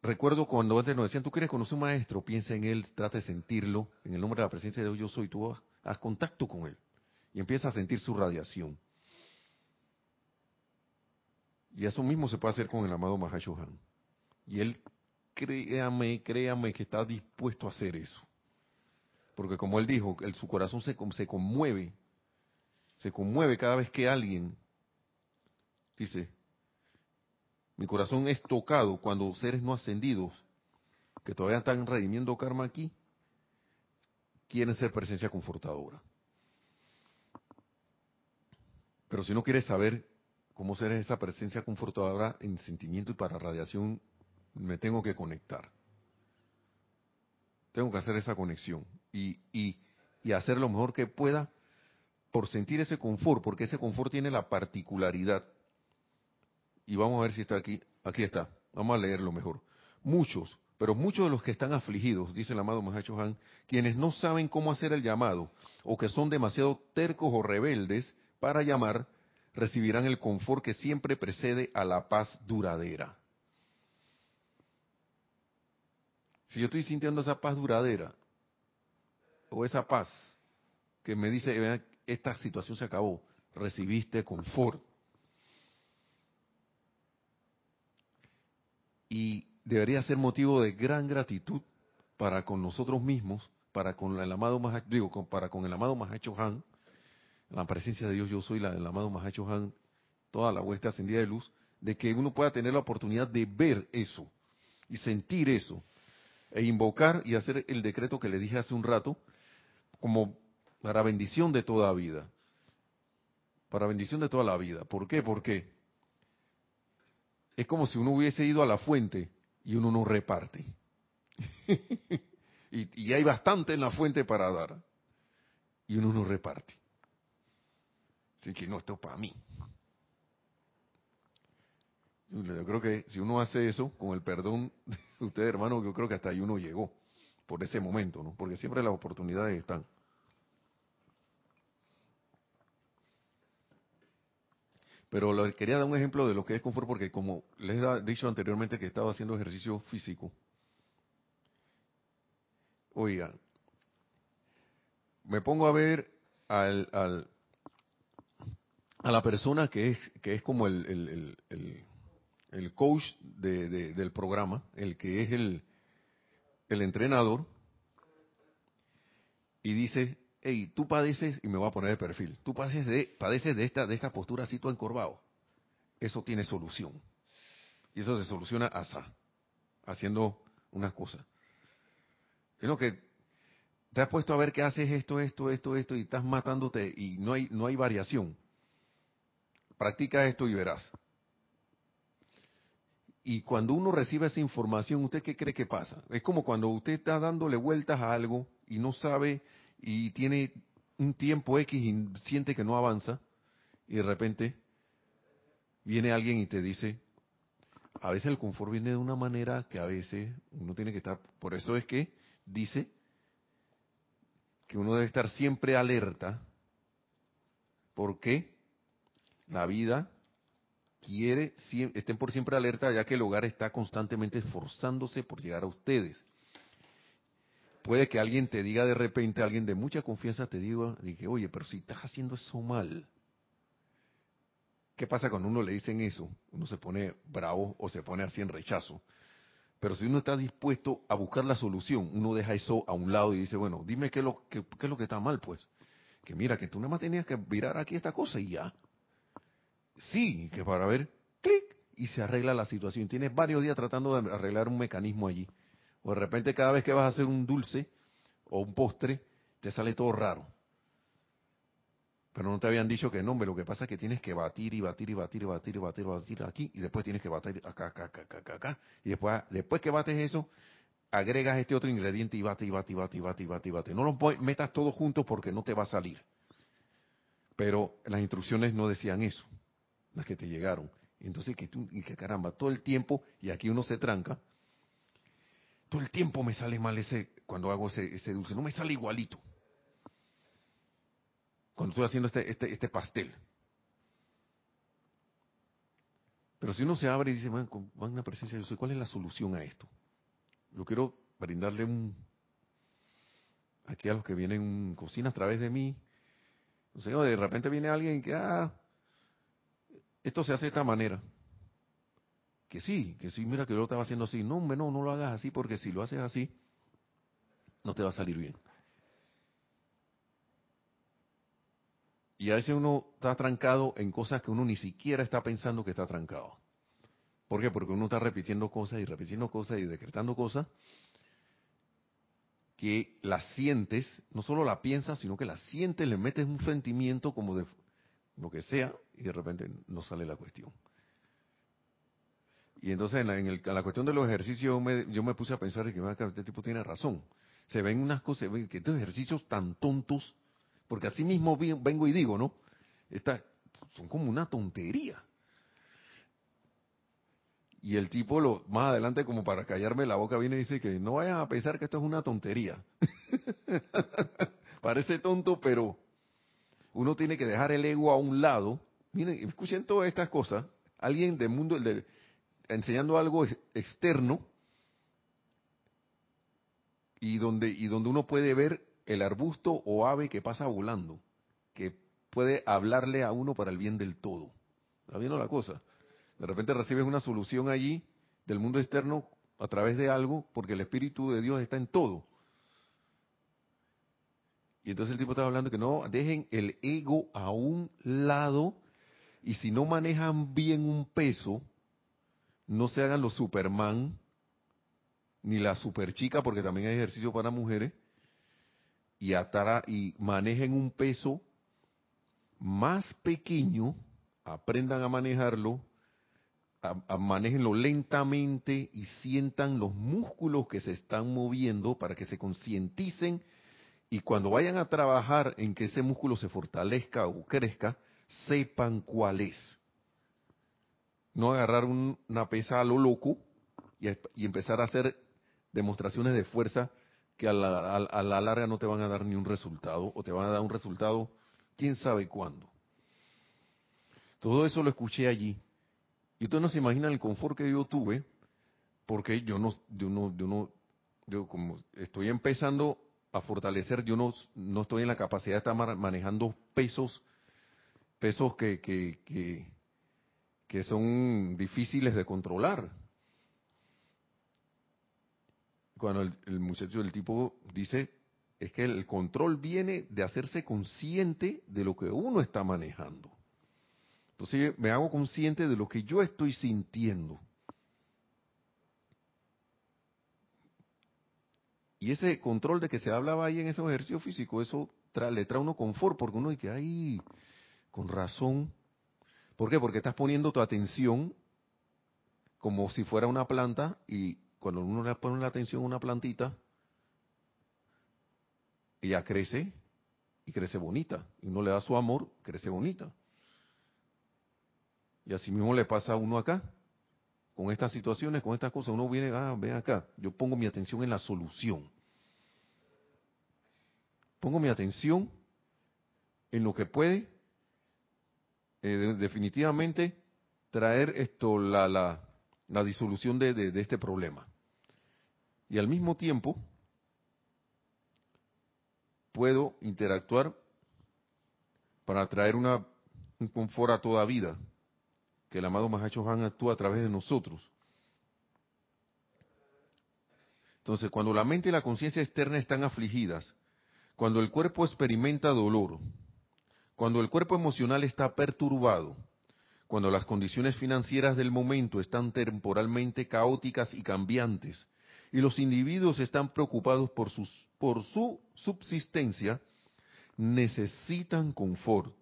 recuerdo cuando antes nos decían, tú quieres conocer un maestro, piensa en él, trata de sentirlo, en el nombre de la presencia de Dios yo soy, tú haz, contacto con él y empieza a sentir su radiación. Y eso mismo se puede hacer con el amado Mahashohan. Y él créame, créame que está dispuesto a hacer eso. Porque como él dijo, su corazón se, se conmueve, se conmueve cada vez que alguien dice, mi corazón es tocado cuando seres no ascendidos, que todavía están redimiendo karma aquí, quieren ser presencia confortadora. Pero si no quieres saber cómo ser esa presencia confortadora en sentimiento y para radiación me tengo que conectar. Tengo que hacer esa conexión y, y, y hacer lo mejor que pueda por sentir ese confort, porque ese confort tiene la particularidad. Y vamos a ver si está aquí. Aquí está. Vamos a leerlo mejor. Muchos, pero muchos de los que están afligidos, dice el amado Mahacho Han, quienes no saben cómo hacer el llamado, o que son demasiado tercos o rebeldes para llamar, recibirán el confort que siempre precede a la paz duradera. Si yo estoy sintiendo esa paz duradera, o esa paz que me dice, esta situación se acabó, recibiste confort. Y debería ser motivo de gran gratitud para con nosotros mismos, para con el amado digo, para con el amado Mahacho Han, la presencia de Dios yo soy, la del amado Mahacho Han, toda la hueste ascendida de luz, de que uno pueda tener la oportunidad de ver eso y sentir eso e invocar y hacer el decreto que le dije hace un rato, como para bendición de toda vida. Para bendición de toda la vida. ¿Por qué? Porque es como si uno hubiese ido a la fuente y uno no reparte. y hay bastante en la fuente para dar. Y uno no reparte. Así que no, esto es para mí. Yo creo que si uno hace eso, con el perdón de ustedes, hermanos, yo creo que hasta ahí uno llegó por ese momento, ¿no? Porque siempre las oportunidades están. Pero le quería dar un ejemplo de lo que es confort, porque como les he dicho anteriormente que estaba haciendo ejercicio físico, oigan, me pongo a ver al, al, a la persona que es, que es como el el coach del programa, el que es el, el entrenador, y dice, hey, tú padeces, y me voy a poner de perfil, tú padeces de, padeces de esta, de esta postura así todo encorvado. Eso tiene solución. Y eso se soluciona así, haciendo unas cosas. Es lo que te has puesto a ver que haces esto, esto, esto, esto, y estás matándote y no hay, no hay variación. Practica esto y verás. Y cuando uno recibe esa información, ¿usted qué cree que pasa? Es como cuando usted está dándole vueltas a algo y no sabe y tiene un tiempo X y siente que no avanza y de repente viene alguien y te dice, a veces el confort viene de una manera que a veces uno tiene que estar, por eso es que dice que uno debe estar siempre alerta porque la vida quiere, estén por siempre alerta, ya que el hogar está constantemente esforzándose por llegar a ustedes. Puede que alguien te diga de repente, alguien de mucha confianza te diga, dije, oye, pero si estás haciendo eso mal, ¿qué pasa cuando uno le dicen eso? Uno se pone bravo o se pone así en rechazo. Pero si uno está dispuesto a buscar la solución, uno deja eso a un lado y dice, bueno, dime qué es lo, qué, qué es lo que está mal, pues. Que mira, que tú nada más tenías que mirar aquí esta cosa y ya. Sí, que para ver, clic, y se arregla la situación. Tienes varios días tratando de arreglar un mecanismo allí. O de repente cada vez que vas a hacer un dulce o un postre, te sale todo raro. Pero no te habían dicho que no, hombre, lo que pasa es que tienes que batir y batir y batir y batir y batir y batir aquí y después tienes que batir acá, acá, acá, acá, acá, Y después, después que bates eso, agregas este otro ingrediente y bate y bate y bate y bate y bate y bate. No los metas todos juntos porque no te va a salir. Pero las instrucciones no decían eso, las que te llegaron. Entonces, que tú, y que caramba, todo el tiempo, y aquí uno se tranca, todo el tiempo me sale mal ese, cuando hago ese, dulce, no me sale igualito cuando estoy haciendo este, este, este pastel. Pero si uno se abre y dice, van, una presencia yo soy, ¿cuál es la solución a esto? Yo quiero brindarle un, aquí a los que vienen cocina a través de mí, no sé, de repente viene alguien que, ah, esto se hace de esta manera. Que sí, que sí, mira que yo estaba haciendo así. No, hombre, no, no lo hagas así porque si lo haces así, no te va a salir bien. Y a veces uno está trancado en cosas que uno ni siquiera está pensando que está trancado. ¿Por qué? Porque uno está repitiendo cosas y repitiendo cosas y decretando cosas que las sientes, no solo la piensas, sino que las sientes, le metes un sentimiento como de lo que sea y de repente no sale la cuestión. Y entonces en la, cuestión de los ejercicios yo me, yo me puse a pensar que este tipo tiene razón. Se ven unas cosas, que estos ejercicios tan tontos porque así mismo vengo y digo, ¿no? Esta, son como una tontería. Y el tipo, lo, más adelante, como para callarme la boca, viene y dice que no vayan a pensar que esto es una tontería. Parece tonto, pero uno tiene que dejar el ego a un lado. Miren, escuchen todas estas cosas. Alguien del mundo, enseñando algo externo, y donde, y donde uno puede ver el arbusto o ave que pasa volando, que puede hablarle a uno para el bien del todo. ¿Está viendo la cosa? De repente recibes una solución allí del mundo externo a través de algo, porque el Espíritu de Dios está en todo. Y entonces el tipo estaba hablando que no, dejen el ego a un lado y si no manejan bien un peso, no se hagan los Superman, ni la superchica, porque también hay ejercicio para mujeres, y, y manejen un peso más pequeño, aprendan a manejarlo, a, manejenlo lentamente y sientan los músculos que se están moviendo para que se concienticen y cuando vayan a trabajar en que ese músculo se fortalezca o crezca, sepan cuál es. No agarrar una pesa a lo loco y, empezar a hacer demostraciones de fuerza que a la, larga no te van a dar ni un resultado o te van a dar un resultado quién sabe cuándo. Todo eso lo escuché allí. Y ustedes no se imaginan el confort que yo tuve, porque yo no, yo no, yo no, yo como estoy empezando a fortalecer, yo no, no estoy en la capacidad de estar manejando pesos, pesos que, que, que, que son difíciles de controlar cuando el, muchacho, el tipo dice, es que el control viene de hacerse consciente de lo que uno está manejando. Entonces me hago consciente de lo que yo estoy sintiendo. Y ese control de que se hablaba ahí en ese ejercicio físico, eso le trae uno confort, porque uno dice, ay, con razón. ¿Por qué? Porque estás poniendo tu atención como si fuera una planta y cuando uno le pone la atención a una plantita, ella crece y crece bonita. Y uno le da su amor, crece bonita. Y así mismo le pasa a uno acá. Con estas situaciones, con estas cosas, uno viene, ah, ven acá, yo pongo mi atención en la solución. Pongo mi atención en lo que puede eh, definitivamente traer esto, la, la, la disolución de, este problema. Y al mismo tiempo puedo interactuar para traer una, un confort a toda vida, que el amado Mahacho Han actúa a través de nosotros. Entonces, cuando la mente y la conciencia externa están afligidas, cuando el cuerpo experimenta dolor, cuando el cuerpo emocional está perturbado, cuando las condiciones financieras del momento están temporalmente caóticas y cambiantes, y los individuos están preocupados por, sus, por su subsistencia, necesitan confort,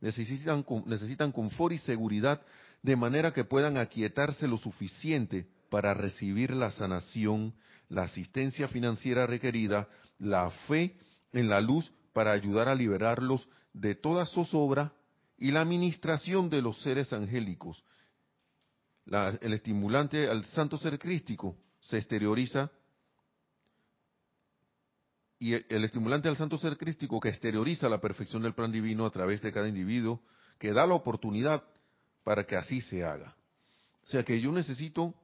necesitan, necesitan confort y seguridad de manera que puedan aquietarse lo suficiente para recibir la sanación, la asistencia financiera requerida, la fe en la luz para ayudar a liberarlos de toda zozobra y la administración de los seres angélicos. el estimulante al santo ser crístico se exterioriza y el, estimulante al santo ser crístico que exterioriza la perfección del plan divino a través de cada individuo, que da la oportunidad para que así se haga. O sea que yo necesito,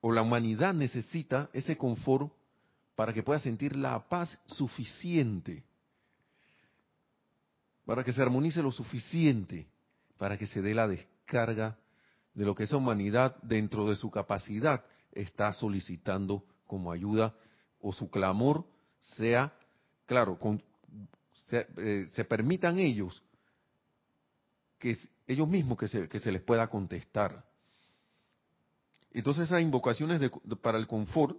o la humanidad necesita ese confort para que pueda sentir la paz suficiente, para que se armonice lo suficiente, para que se dé la descarga de lo que esa humanidad dentro de su capacidad está solicitando como ayuda o su clamor sea, claro, eh, se, permitan ellos que ellos mismos que se, que se les pueda contestar. Entonces esas invocaciones para el confort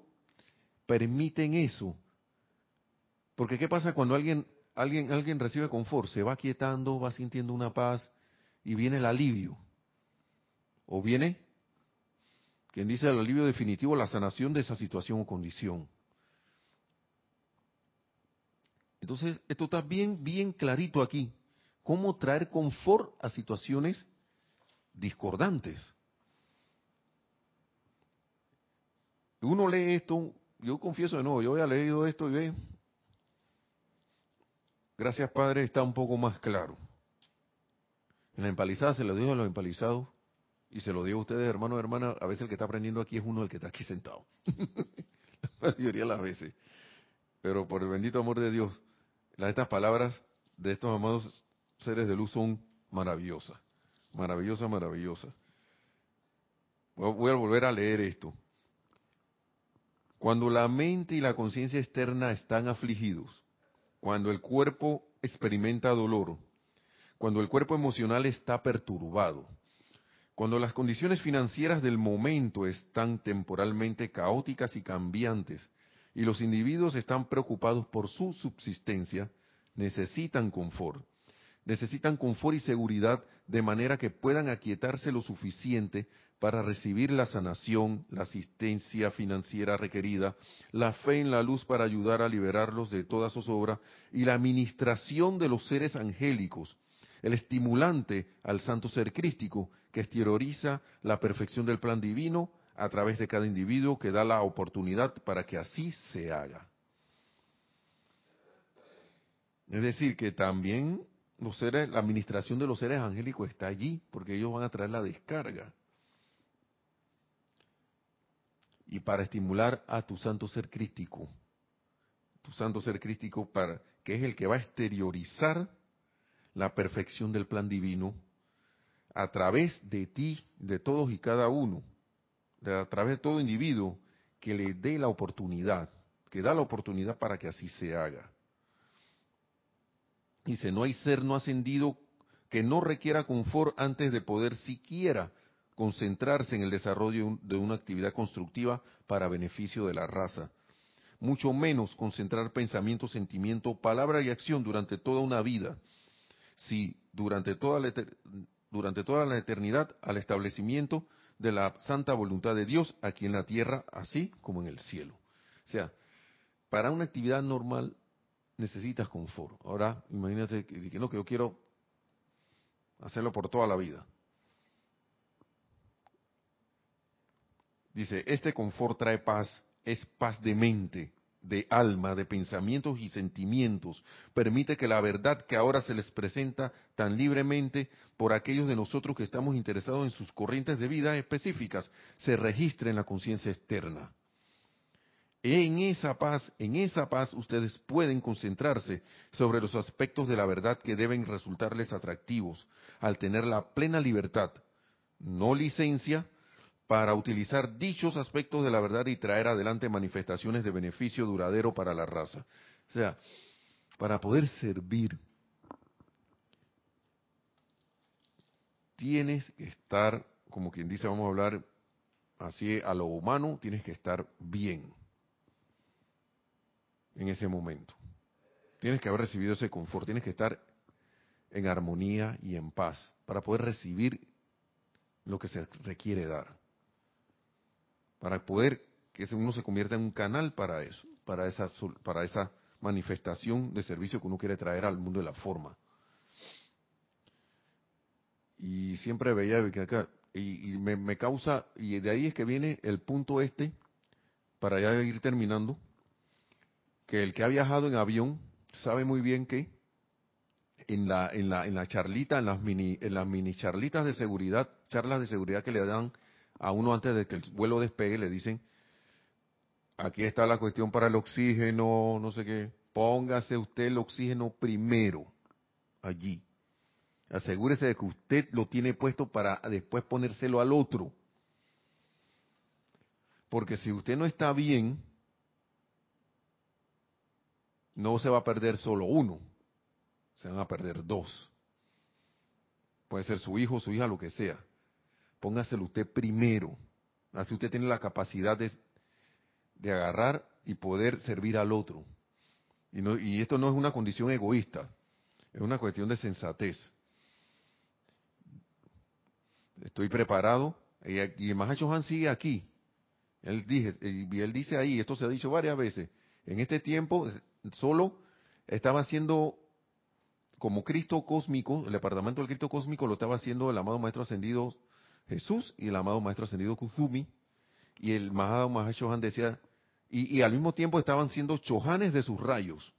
permiten eso. Porque ¿qué pasa cuando alguien, alguien, alguien recibe confort? Se va quietando, va sintiendo una paz y viene el alivio. O viene, quien dice el alivio definitivo, la sanación de esa situación o condición. Entonces, esto está bien, bien clarito aquí. ¿Cómo traer confort a situaciones discordantes? Uno lee esto, yo confieso de nuevo, yo había leído esto y ve, gracias Padre, está un poco más claro. En la empalizada se lo digo a los empalizados y se lo digo a ustedes, hermanos hermanas, a veces el que está aprendiendo aquí es uno el que está aquí sentado. la mayoría de las veces. Pero por el bendito amor de Dios, estas palabras de estos amados seres de luz son maravillosas, maravillosas, maravillosas. Voy a volver a leer esto. Cuando la mente y la conciencia externa están afligidos, cuando el cuerpo experimenta dolor, cuando el cuerpo emocional está perturbado, cuando las condiciones financieras del momento están temporalmente caóticas y cambiantes, y los individuos están preocupados por su subsistencia, necesitan confort. Necesitan confort y seguridad de manera que puedan aquietarse lo suficiente para recibir la sanación, la asistencia financiera requerida, la fe en la luz para ayudar a liberarlos de toda zozobra y la administración de los seres angélicos, el estimulante al santo ser crístico que exterioriza la perfección del plan divino a través de cada individuo que da la oportunidad para que así se haga. Es decir, que también los seres, la administración de los seres angélicos está allí, porque ellos van a traer la descarga. Y para estimular a tu santo ser crístico, tu santo ser crístico para que es el que va a exteriorizar la perfección del plan divino a través de ti, de todos y cada uno a través de todo individuo que le dé la oportunidad, que da la oportunidad para que así se haga. Dice, no hay ser no ascendido que no requiera confort antes de poder siquiera concentrarse en el desarrollo de una actividad constructiva para beneficio de la raza. Mucho menos concentrar pensamiento, sentimiento, palabra y acción durante toda una vida. Si durante toda la, durante toda la eternidad al establecimiento de la santa voluntad de Dios aquí en la tierra, así como en el cielo. O sea, para una actividad normal necesitas confort. Ahora, imagínate que, no, que yo quiero hacerlo por toda la vida. Dice, este confort trae paz, es paz de mente, de alma, de pensamientos y sentimientos. Permite que la verdad que ahora se les presenta tan libremente por aquellos de nosotros que estamos interesados en sus corrientes de vida específicas se registre en la conciencia externa. En esa paz, en esa paz ustedes pueden concentrarse sobre los aspectos de la verdad que deben resultarles atractivos al tener la plena libertad, no licencia, para utilizar dichos aspectos de la verdad y traer adelante manifestaciones de beneficio duradero para la raza. O sea, para poder servir, tienes que estar, como quien dice, vamos a hablar así a lo humano, tienes que estar bien en ese momento. Tienes que haber recibido ese confort, tienes que estar en armonía y en paz, para poder recibir lo que se requiere dar, para poder que uno se convierta en un canal para eso, para esa, para esa manifestación de servicio que uno quiere traer al mundo de la forma. Y siempre veía que acá, y, me, me, causa, y de ahí es que viene el punto este, para ya ir terminando, que el que ha viajado en avión sabe muy bien que en la, en la, en charlita, en las mini, en las mini charlitas de seguridad, charlas de seguridad que le dan a uno antes de que el vuelo despegue, le dicen, aquí está la cuestión para el oxígeno, no sé qué, póngase usted el oxígeno primero, allí. Asegúrese de que usted lo tiene puesto para después ponérselo al otro. Porque si usted no está bien, no se va a perder solo uno, se van a perder dos. Puede ser su hijo, su hija, lo que sea. Póngaselo usted primero. Así usted tiene la capacidad de, de agarrar y poder servir al otro. Y, esto no es una condición egoísta, es una cuestión de sensatez. Estoy preparado. Y, y Mahacho Han sigue aquí. Él, dije, y él dice ahí, esto se ha dicho varias veces, en este tiempo solo estaba haciendo como Cristo cósmico, el departamento del Cristo cósmico lo estaba haciendo el amado Maestro Ascendido Jesús y el amado Maestro Ascendido Kuzumi, y el Mahado Mahashohan decía, y, al mismo tiempo estaban siendo chohanes de sus rayos.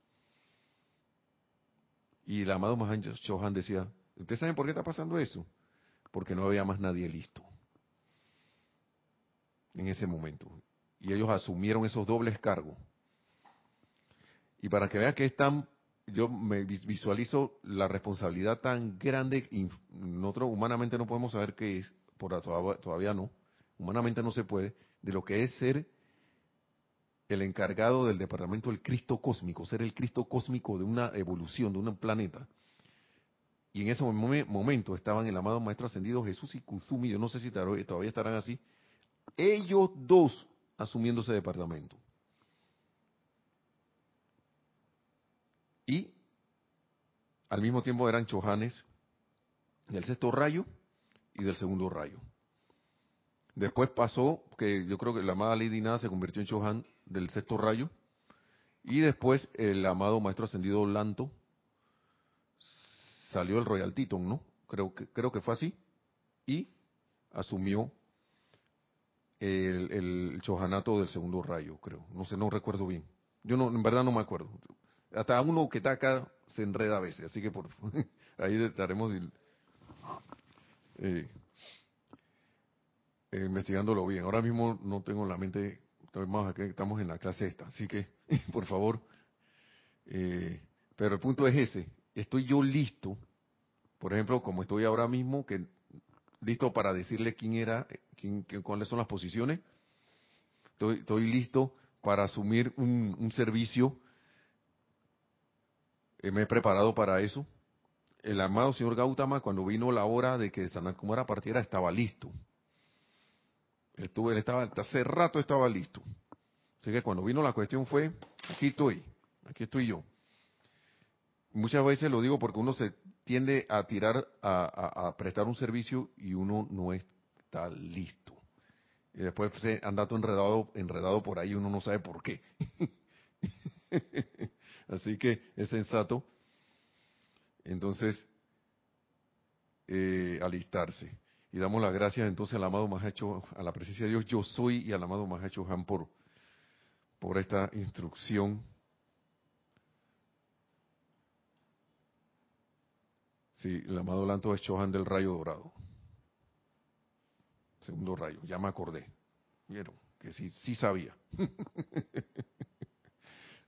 Y el amado Mahashohan decía, ¿ustedes saben por qué está pasando eso? Porque no había más nadie listo en ese momento. Y ellos asumieron esos dobles cargos. Y para que vean que es tan, yo me visualizo la responsabilidad tan grande, nosotros humanamente no podemos saber qué es, por todavía no, humanamente no se puede, de lo que es ser el encargado del departamento del Cristo cósmico, ser el Cristo cósmico de una evolución, de un planeta. Y en ese momento estaban el amado Maestro Ascendido Jesús y Kuzumi, yo no sé si todavía estarán así, ellos dos asumiendo ese departamento. Y al mismo tiempo eran chojanes del sexto rayo y del segundo rayo. Después pasó que yo creo que la amada Lady Nada se convirtió en chohan del sexto rayo. Y después el amado maestro ascendido Lanto salió el Royal Titon, ¿no? Creo que, creo que fue así. Y asumió el, el chojanato del segundo rayo, creo. No sé, no recuerdo bien. Yo no, en verdad no me acuerdo hasta uno que está acá se enreda a veces, así que por ahí estaremos eh, eh, investigándolo bien. Ahora mismo no tengo en la mente, estamos en la clase esta, así que por favor, eh, pero el punto es ese, estoy yo listo, por ejemplo, como estoy ahora mismo, que listo para decirle quién era, quién, cuáles son las posiciones, estoy, estoy listo para asumir un, servicio me he preparado para eso. El amado señor Gautama, cuando vino la hora de que Sanakumara partiera, estaba listo. Estuve, él estaba, hace rato estaba listo. Así que cuando vino la cuestión fue, aquí estoy, aquí estoy yo. Muchas veces lo digo porque uno se tiende a tirar, a, prestar un servicio y uno no está listo. Y después se anda todo enredado, enredado por ahí uno no sabe por qué. Así que es sensato. Entonces, eh, alistarse. Y damos las gracias entonces al amado Mahacho, a la presencia de Dios, yo soy, y al amado Mahacho Han por, por esta instrucción. Sí, el amado Lanto es Chohan del rayo dorado. Segundo rayo, ya me acordé. Vieron que sí, sí sabía.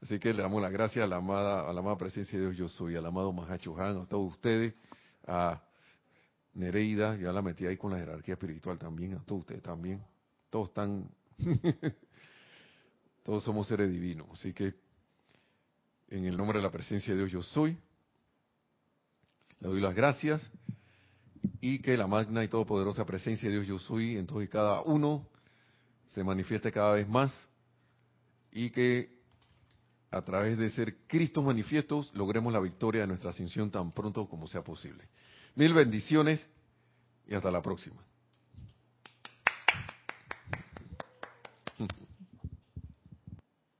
Así que le damos las gracias a la amada, a la amada presencia de Dios yo soy, al amado Mahacho Han, a todos ustedes, a Nereida, ya la metí ahí con la jerarquía espiritual también, a todos ustedes también. Todos están, todos somos seres divinos. Así que en el nombre de la presencia de Dios yo soy, le doy las gracias y que la magna y todopoderosa presencia de Dios yo soy en todo y cada uno se manifieste cada vez más y que a través de ser Cristos manifiestos, logremos la victoria de nuestra ascensión tan pronto como sea posible. Mil bendiciones y hasta la próxima.